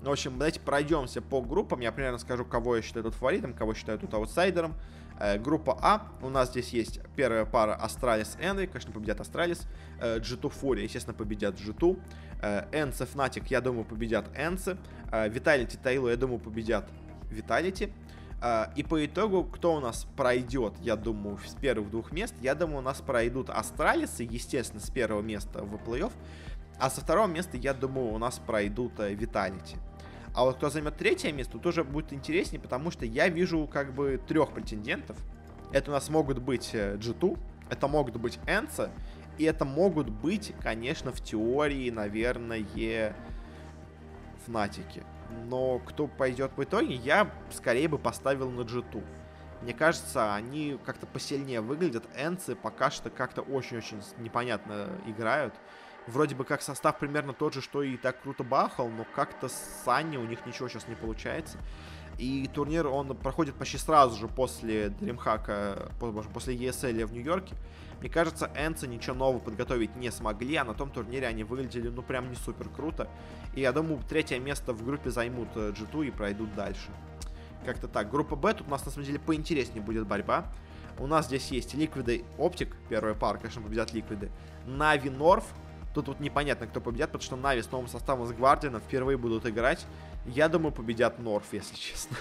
В общем, давайте пройдемся по группам. Я примерно скажу, кого я считаю тут фаворитом, кого считаю тут аутсайдером. Э, группа А. У нас здесь есть первая пара Astralis Envy. Конечно, победят Astralis. Э, G2 FURIA, естественно, победят G2. Э, ENCE Fnatic, я думаю, победят ENCE. Э, Vitality TYLOO, я думаю, победят Vitality. Э, и по итогу, кто у нас пройдет, я думаю, с первых двух мест, я думаю, у нас пройдут Астралисы, естественно, с первого места в плей-офф. А со второго места, я думаю, у нас пройдут Vitality. А вот кто займет третье место, тоже будет интереснее, потому что я вижу как бы трех претендентов. Это у нас могут быть G2, э, это могут быть Энса, и это могут быть, конечно, в теории, наверное, Фнатики. Но кто пойдет в итоге, я скорее бы поставил на G2. Мне кажется, они как-то посильнее выглядят. Энцы пока что как-то очень-очень непонятно играют вроде бы как состав примерно тот же, что и так круто бахал, но как-то с Санни у них ничего сейчас не получается. И турнир, он проходит почти сразу же после DreamHack, после ESL в Нью-Йорке. Мне кажется, Энцы ничего нового подготовить не смогли, а на том турнире они выглядели, ну, прям не супер круто. И я думаю, третье место в группе займут G2 э, и пройдут дальше. Как-то так. Группа Б, тут у нас, на самом деле, поинтереснее будет борьба. У нас здесь есть Ликвиды Оптик, первая пара, конечно, победят Ликвиды. Na'Vi North, Тут вот непонятно, кто победит, потому что Na'Vi с новым составом с Гвардианом впервые будут играть. Я думаю, победят North, если честно.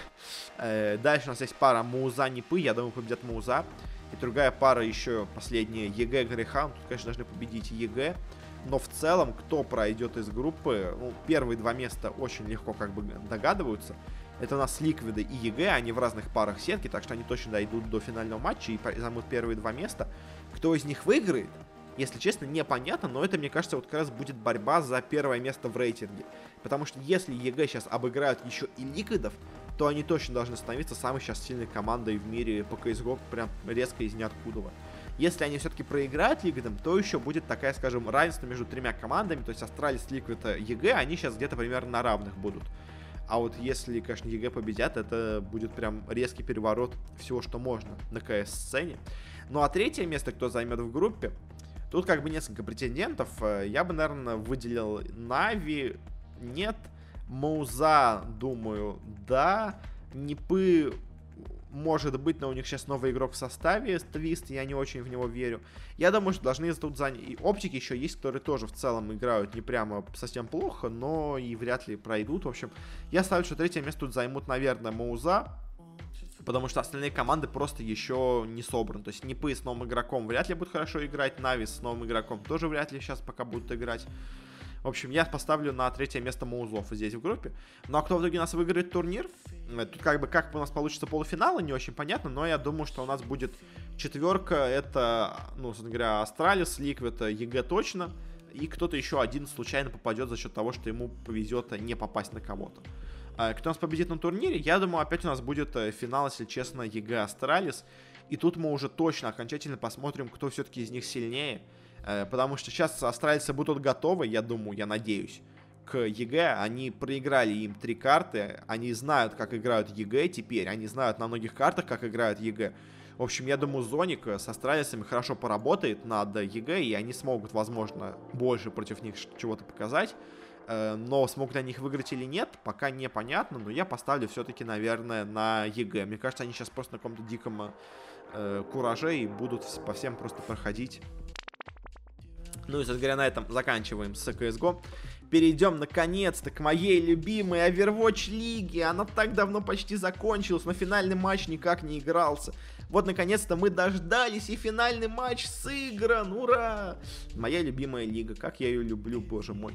Э, дальше у нас есть пара Муза Нипы. Я думаю, победят Муза. И другая пара еще последняя EG Grayhound. Тут, конечно, должны победить EG. Но в целом, кто пройдет из группы, ну, первые два места очень легко как бы догадываются. Это у нас Ликвиды и EG, они в разных парах сетки, так что они точно дойдут до финального матча и займут первые два места. Кто из них выиграет, если честно, непонятно, но это, мне кажется, вот как раз будет борьба за первое место в рейтинге. Потому что если EG сейчас обыграют еще и Ликвидов, то они точно должны становиться самой сейчас сильной командой в мире по CSGO, прям резко из ниоткуда. Если они все-таки проиграют Ликвидом, то еще будет такая, скажем, равенство между тремя командами, то есть Astralis, Liquid, EG, они сейчас где-то примерно на равных будут. А вот если, конечно, EG победят, это будет прям резкий переворот всего, что можно на КС-сцене. Ну а третье место, кто займет в группе, тут как бы несколько претендентов. Э, я бы, наверное, выделил Нави, нет. Мауза, думаю, да. Нипы может быть, но у них сейчас новый игрок в составе, Твист, я не очень в него верю. Я думаю, что должны тут занять... И оптики еще есть, которые тоже в целом играют не прямо совсем плохо, но и вряд ли пройдут. В общем, я ставлю, что третье место тут займут, наверное, Мауза, потому что остальные команды просто еще не собраны. То есть Нипы с новым игроком вряд ли будут хорошо играть, NAVI с новым игроком тоже вряд ли сейчас пока будут играть. В общем, я поставлю на третье место Маузов здесь в группе. Ну а кто в итоге у нас выиграет турнир? Э, тут как бы как у нас получится полуфиналы, не очень понятно, но я думаю, что у нас будет четверка. Это, ну, собственно говоря, Astralis, Liquid, EG точно. И кто-то еще один случайно попадет за счет того, что ему повезет не попасть на кого-то. А кто нас победит на турнире? Я думаю, опять у нас будет э, финал, если честно, EG Astralis. И тут мы уже точно окончательно посмотрим, кто все-таки из них сильнее. Э, потому что сейчас астралийцы будут готовы, я думаю, я надеюсь, к EG. Они проиграли им три карты, они знают, как играют EG теперь, они знают на многих картах, как играют EG. В общем, я думаю, Зоник с астралийцами хорошо поработает над EG, и они смогут, возможно, больше против них чего-то показать. Э, но смогут они их выиграть или нет, пока непонятно, но я поставлю все-таки, наверное, на EG. Мне кажется, они сейчас просто на каком-то диком э, кураже и будут по всем просто проходить ну и, собственно говоря, на этом заканчиваем с CSGO. Перейдем наконец-то к моей любимой Overwatch лиге. Она так давно почти закончилась, но финальный матч никак не игрался. Вот, наконец-то мы дождались, и финальный матч сыгран, ура! Моя любимая лига, как я ее люблю, боже мой.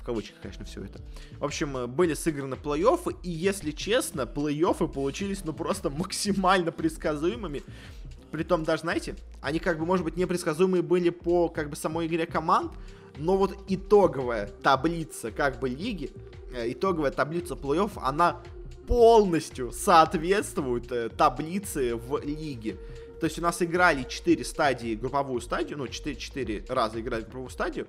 В кавычках, конечно, все это. В общем, были сыграны плей-оффы, и, если честно, плей-оффы получились, ну, просто максимально предсказуемыми. Притом даже, знаете, они как бы, может быть, непредсказуемые были по как бы самой игре команд, но вот итоговая таблица как бы лиги, э, итоговая таблица плей-офф, она полностью соответствует э, таблице в лиге. То есть у нас играли 4 стадии, групповую стадию, ну 4, 4 раза играли групповую стадию.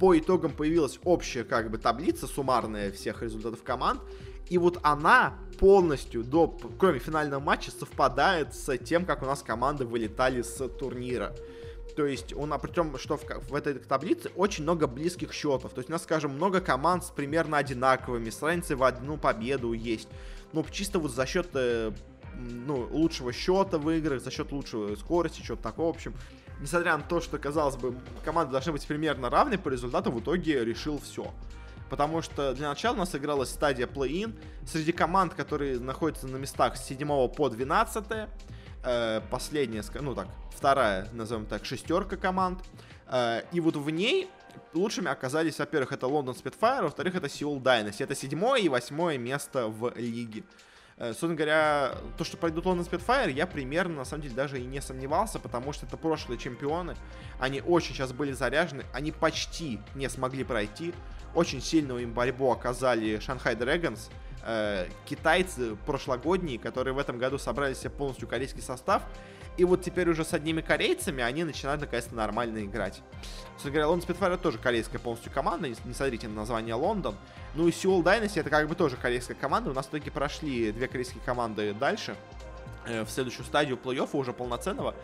По итогам появилась общая как бы таблица суммарная всех результатов команд. И вот она полностью, до, кроме финального матча, совпадает с тем, как у нас команды вылетали с турнира. То есть, он, а причем, что в, в этой таблице очень много близких счетов. То есть, у нас, скажем, много команд с примерно одинаковыми, с разницей в одну победу есть. Ну, чисто вот за счет э, ну, лучшего счета в играх, за счет лучшей скорости, что-то такого, в общем. Несмотря на то, что, казалось бы, команды должны быть примерно равны, по результату в итоге решил все потому что для начала у нас игралась стадия плей-ин. Среди команд, которые находятся на местах с 7 по 12, э, последняя, ну так, вторая, назовем так, шестерка команд. Э, и вот в ней лучшими оказались, во-первых, это Лондон Spitfire, во-вторых, это Seoul Dynasty. Это седьмое и восьмое место в лиге. Э, собственно говоря, то, что пройдут Лондон Spitfire, я примерно, на самом деле, даже и не сомневался, потому что это прошлые чемпионы. Они очень сейчас были заряжены, они почти не смогли пройти. Очень сильную им борьбу оказали Шанхай Dragons, э, китайцы прошлогодние, которые в этом году собрали себе полностью корейский состав. И вот теперь уже с одними корейцами они начинают наконец-то нормально играть. Собственно говоря, Лондон Spitfire тоже корейская полностью команда, не смотрите на название Лондон. Ну и Seoul Dynasty это как бы тоже корейская команда. У нас в итоге прошли две корейские команды дальше э, в следующую стадию плей-оффа уже полноценного,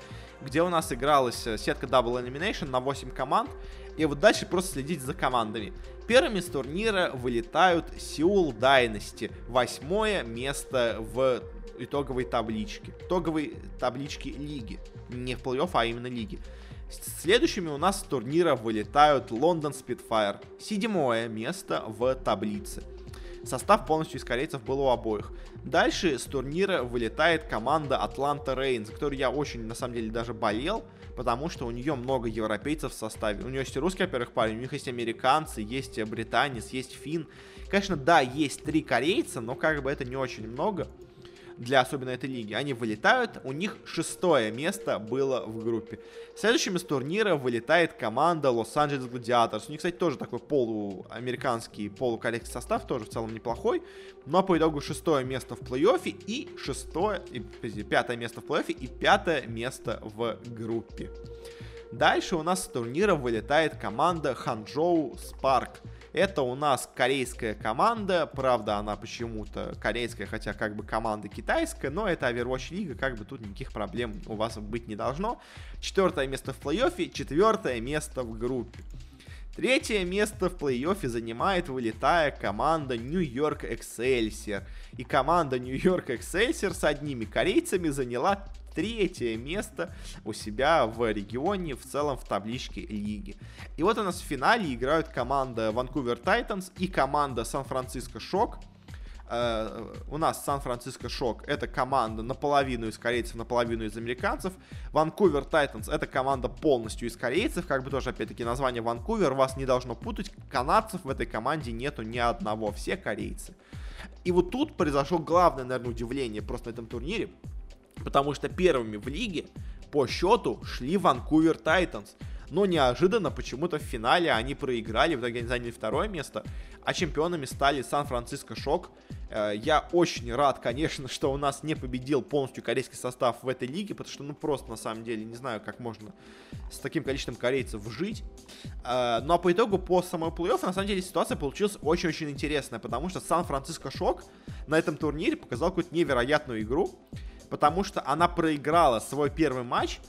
где у нас игралась э, сетка Double Elimination на 8 команд. И вот дальше просто следить за командами. Первыми с турнира вылетают Сеул Dynasty. Восьмое место в итоговой табличке. Итоговой табличке лиги. Не в плей-офф, а именно лиги. Следующими у нас с турнира вылетают Лондон Spitfire. Седьмое место в таблице. Состав полностью из корейцев был у обоих. Дальше с турнира вылетает команда Атланта Рейнс, которую я очень, на самом деле, даже болел, потому что у нее много европейцев в составе. У нее есть русский, во-первых, парень, у них есть американцы, есть британец, есть фин. Конечно, да, есть три корейца, но как бы это не очень много для особенно этой лиги. Они вылетают, у них шестое место было в группе. Следующим из турнира вылетает команда Лос-Анджелес Гладиаторс. У них, кстати, тоже такой полуамериканский, полукорейский состав, тоже в целом неплохой. Но по итогу шестое место в плей-оффе и шестое, и, пятое место в плей-оффе и пятое место в группе. Дальше у нас с турнира вылетает команда Ханчжоу Спарк. Это у нас корейская команда, правда, она почему-то корейская, хотя как бы команда китайская, но это Overwatch Лига, как бы тут никаких проблем у вас быть не должно. Четвертое место в плей-оффе, четвертое место в группе. Третье место в плей-оффе занимает вылетая команда Нью-Йорк Excelsior. И команда Нью-Йорк Excelsior с одними корейцами заняла третье место у себя в регионе, в целом в табличке лиги. И вот у нас в финале играют команда Ванкувер Тайтанс и команда Сан-Франциско Шок. Uh, у нас Сан-Франциско Шок это команда наполовину из корейцев, наполовину из американцев. Vancouver Titans это команда полностью из корейцев, как бы тоже опять-таки название Ванкувер вас не должно путать. Канадцев в этой команде нету ни одного, все корейцы. И вот тут произошло главное, наверное, удивление просто на этом турнире. Потому что первыми в лиге по счету шли Vancouver Titans. Но неожиданно почему-то в финале они проиграли, в итоге они заняли второе место, а чемпионами стали San Francisco Shock. Э, я очень рад, конечно, что у нас не победил полностью корейский состав в этой лиге, потому что, ну, просто, на самом деле, не знаю, как можно с таким количеством корейцев жить. Э, ну, а по итогу, по самому плей-оффу, на самом деле, ситуация получилась очень-очень интересная, потому что Сан-Франциско Шок на этом турнире показал какую-то невероятную игру потому что она проиграла свой первый матч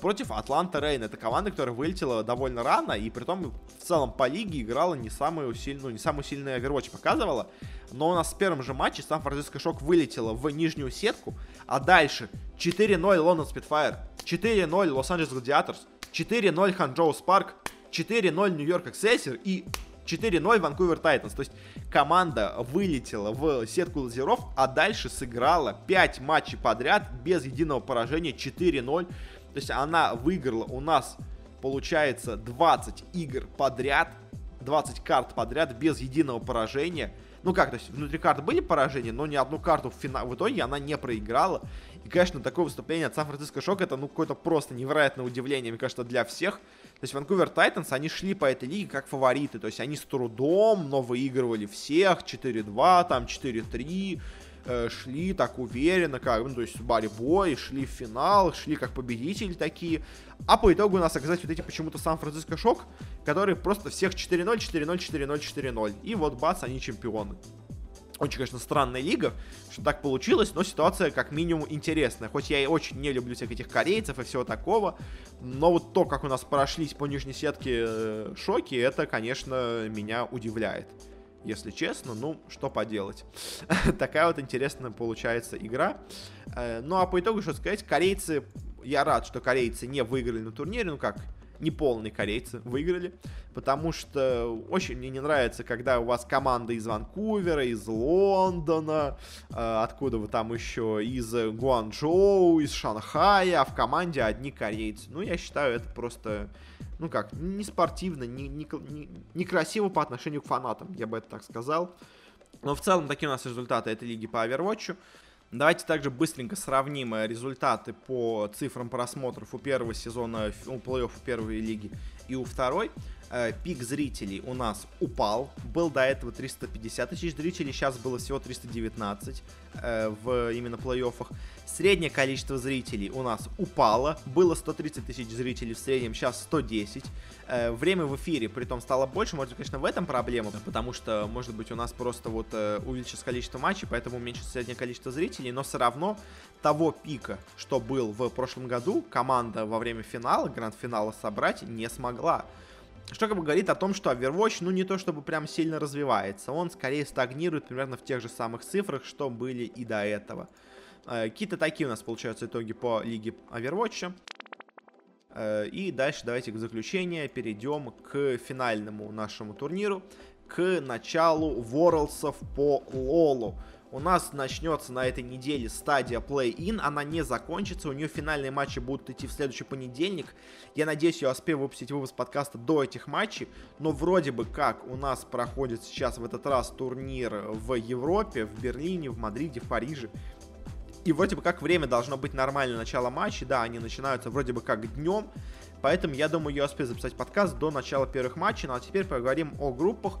против Атланта Рейн. Это команда, которая вылетела довольно рано, и при том в целом по лиге играла не самую сильную, ну, не самую сильную Overwatch показывала. Но у нас в первом же матче Сан-Франциско Шок вылетела в нижнюю сетку, а дальше 4-0 Лондон Спитфайр, 4-0 Лос-Анджелес Гладиаторс, 4-0 Ханчжоу Спарк, 4-0 Нью-Йорк Эксессер и 4-0 Ванкувер Тайтанс. То есть команда вылетела в сетку лазеров, а дальше сыграла 5 матчей подряд без единого поражения 4-0. То есть она выиграла у нас, получается, 20 игр подряд, 20 карт подряд без единого поражения. Ну как, то есть внутри карты были поражения, но ни одну карту в, фина... в итоге она не проиграла. И, конечно, такое выступление от Сан-Франциско Шок это, ну, какое-то просто невероятное удивление, мне кажется, для всех. То есть Ванкувер Тайтанс, они шли по этой лиге как фавориты. То есть они с трудом, но выигрывали всех. 4-2, там 4-3 э, шли так уверенно, как, ну, то есть борьбой, шли в финал, шли как победители такие. А по итогу у нас оказались вот эти почему-то Сан-Франциско Шок, которые просто всех 4-0, 4-0, 4-0, 4-0. И вот бац, они чемпионы. Очень, конечно, странная лига, что так получилось, но ситуация как минимум интересная. Хоть я и очень не люблю всех этих корейцев и всего такого, но вот то, как у нас прошлись по нижней сетке э, шоки, это, конечно, меня удивляет. Если честно, ну, что поделать. Такая вот интересная получается игра. Э, ну, а по итогу, что сказать, корейцы... Я рад, что корейцы не выиграли на турнире, ну как, неполные корейцы выиграли, потому что очень мне не нравится, когда у вас команда из Ванкувера, из Лондона, э, откуда вы там еще, из Гуанчжоу, из Шанхая, а в команде одни корейцы. Ну, я считаю, это просто, ну как, не спортивно, не, не, не, некрасиво по отношению к фанатам, я бы это так сказал. Но в целом такие у нас результаты этой лиги по Overwatch. Давайте также быстренько сравним э, результаты по цифрам просмотров у первого сезона у плей-офф первой лиги и у второй. Э, пик зрителей у нас упал. Был до этого 350 тысяч зрителей, сейчас было всего 319 э, в именно плей-оффах. Среднее количество зрителей у нас упало. Было 130 тысяч зрителей в среднем, сейчас 110. Э, время в эфире при том стало больше. Может, конечно, в этом проблема, потому что, может быть, у нас просто вот увеличилось количество матчей, поэтому уменьшится среднее количество зрителей, но все равно того пика, что был в прошлом году, команда во время финала, гранд-финала собрать не смогла. Что как бы говорит о том, что Overwatch, ну не то чтобы прям сильно развивается, он скорее стагнирует примерно в тех же самых цифрах, что были и до этого. Э, какие-то такие у нас получаются итоги по лиге Overwatch. Э, и дальше давайте к заключению перейдем к финальному нашему турниру, к началу Worlds по Лолу. У нас начнется на этой неделе стадия Play-In, она не закончится, у нее финальные матчи будут идти в следующий понедельник. Я надеюсь, я успею выпустить выпуск подкаста до этих матчей, но вроде бы как у нас проходит сейчас в этот раз турнир в Европе, в Берлине, в Мадриде, в Париже. И вроде бы как время должно быть нормальное начало матча, да, они начинаются вроде бы как днем, Поэтому я думаю, я успею записать подкаст до начала первых матчей. Ну а теперь поговорим о группах.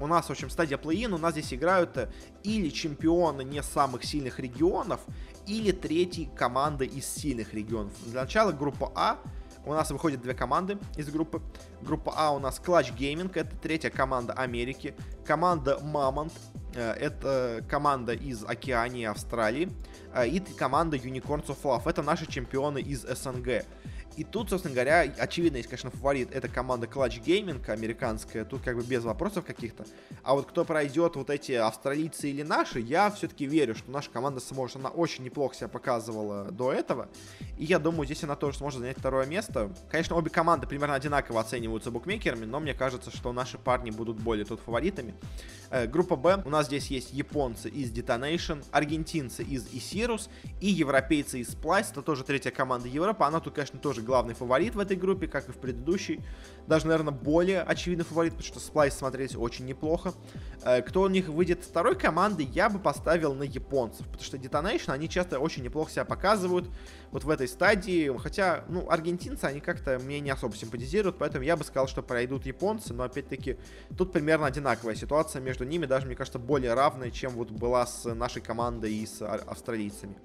У нас, в общем, стадия плей-ин. У нас здесь играют э, или чемпионы не самых сильных регионов, или третьи команды из сильных регионов. Для начала группа А. у нас выходят две команды из группы. Группа А у нас Clutch Gaming, это третья команда Америки. Команда Mammoth, э, это команда из Океании, Австралии. Э, и команда Unicorns of Love, это наши чемпионы из СНГ. И тут, собственно говоря, очевидно, есть, конечно, фаворит. Это команда Clutch Gaming американская. Тут как бы без вопросов каких-то. А вот кто пройдет вот эти австралийцы или наши, я все-таки верю, что наша команда сможет. Она очень неплохо себя показывала до этого. И я думаю, здесь она тоже сможет занять второе место. Конечно, обе команды примерно одинаково оцениваются букмекерами, но мне кажется, что наши парни будут более тут фаворитами. Э, группа Б. У нас здесь есть японцы из Detonation, аргентинцы из Isirus и европейцы из Splice. Это тоже третья команда Европы. Она тут, конечно, тоже главный фаворит в этой группе, как и в предыдущей. Даже, наверное, более очевидный фаворит, потому что Splice смотреть очень неплохо. Э, кто у них выйдет второй команды, я бы поставил на японцев, потому что Detonation, они часто очень неплохо себя показывают вот в этой стадии, хотя, ну, аргентинцы, они как-то мне не особо симпатизируют, поэтому я бы сказал, что пройдут японцы, но, опять-таки, тут примерно одинаковая ситуация между ними, даже, мне кажется, более равная, чем вот была с нашей командой и с австралийцами.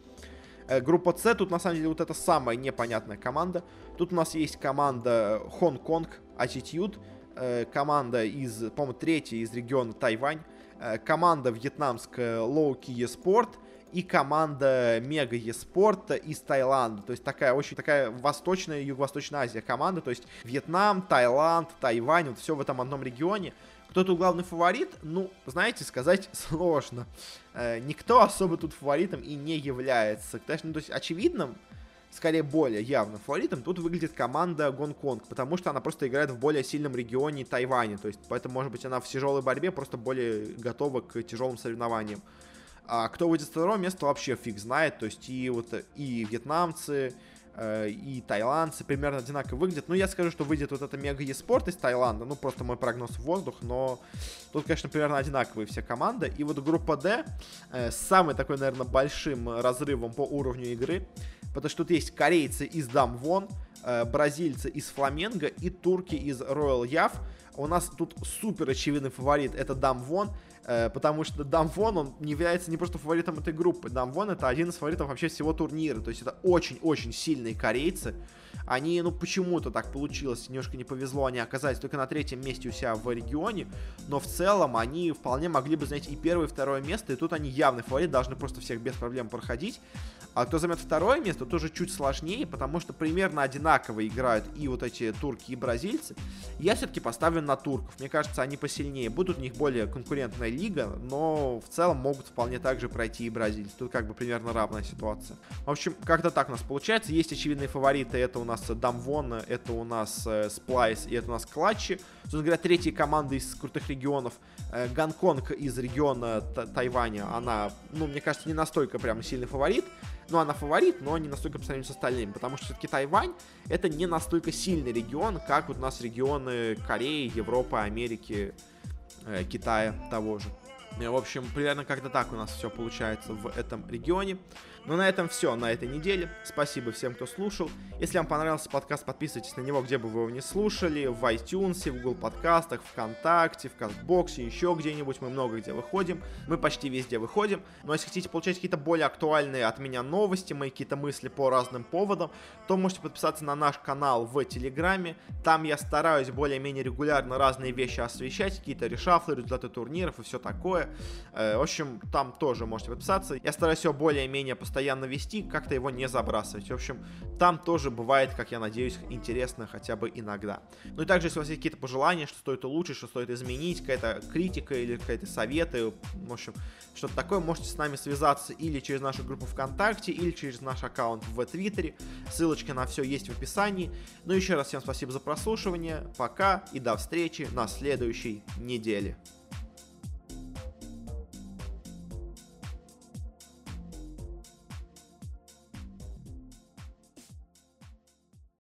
Э, группа С, тут на самом деле вот это самая непонятная команда. Тут у нас есть команда Hong-Kong Attitude, э, команда из, по-моему, третья из региона Тайвань, э, команда вьетнамская Low Key Sport и команда Мега Еспорт из Таиланда. То есть такая очень такая восточная, юго-восточная Азия команда. То есть Вьетнам, Таиланд, Тайвань, вот все в этом одном регионе. Кто тут главный фаворит? Ну, знаете, сказать сложно. Э, никто особо тут фаворитом и не является. Конечно, ну, то есть очевидным, скорее более явным фаворитом тут выглядит команда Гонконг, потому что она просто играет в более сильном регионе Тайваня, то есть поэтому, может быть, она в тяжелой борьбе просто более готова к тяжелым соревнованиям. А кто выйдет с второго места, вообще фиг знает, то есть и вот и вьетнамцы, Э, и тайландцы примерно одинаково выглядят. Ну, я скажу, что выйдет вот это мега еспорт из Таиланда. Ну, просто мой прогноз в воздух, но тут, конечно, примерно одинаковые все команды. И вот группа D э, с самым такой, наверное, большим разрывом по уровню игры. Потому что тут есть корейцы из Дамвон, э, бразильцы из Фламенго и турки из Royal Яв. У нас тут супер очевидный фаворит, это Дамвон. Э, потому что Дамвон, он не является не просто фаворитом этой группы. Дамвон это один из фаворитов вообще всего турнира. То есть это очень-очень сильные корейцы. Они, ну, почему-то так получилось, немножко не повезло, они оказались только на третьем месте у себя в регионе, но в целом они вполне могли бы занять и первое, и второе место, и тут они явный фаворит, должны просто всех без проблем проходить. А кто займет второе место, тоже чуть сложнее, потому что примерно одинаково играют и вот эти турки, и бразильцы. Я все-таки поставлю на турков. Мне кажется, они посильнее. Будут у них более конкурентная лига, но в целом могут вполне также пройти и бразильцы. Тут как бы примерно равная ситуация. В общем, как-то так у нас получается. Есть очевидные фавориты. Это у нас Дамвон, это у нас э, Сплайс и это у нас Клатчи. Собственно говоря, третья команда из крутых регионов. Э, Гонконг из региона Тайваня, она, ну, мне кажется, не настолько прям сильный фаворит. Ну, она фаворит, но не настолько по сравнению с остальными, потому что все-таки Тайвань это не настолько сильный регион, как вот у нас регионы Кореи, Европы, Америки, э, Китая того же. Э, в общем, примерно как-то так у нас все получается в этом регионе. Ну, на этом все на этой неделе. Спасибо всем, кто слушал. Если вам понравился подкаст, подписывайтесь на него, где бы вы его не слушали. В iTunes, в Google подкастах, ВКонтакте, в Кастбоксе, еще где-нибудь. Мы много где выходим. Мы почти везде выходим. Но если хотите получать какие-то более актуальные от меня новости, мои какие-то мысли по разным поводам, то можете подписаться на наш канал в Телеграме. Там я стараюсь более-менее регулярно разные вещи освещать, какие-то решафлы, результаты турниров и все такое. Э, в общем, там тоже можете подписаться. Я стараюсь все более-менее постоянно постоянно вести, как-то его не забрасывать. В общем, там тоже бывает, как я надеюсь, интересно хотя бы иногда. Ну и также, если у вас есть какие-то пожелания, что стоит улучшить, что стоит изменить, какая-то критика или какие-то советы, в общем, что-то такое, можете с нами связаться или через нашу группу ВКонтакте, или через наш аккаунт в Твиттере. Ссылочка на все есть в описании. Ну еще раз всем спасибо за прослушивание. Пока и до встречи на следующей неделе.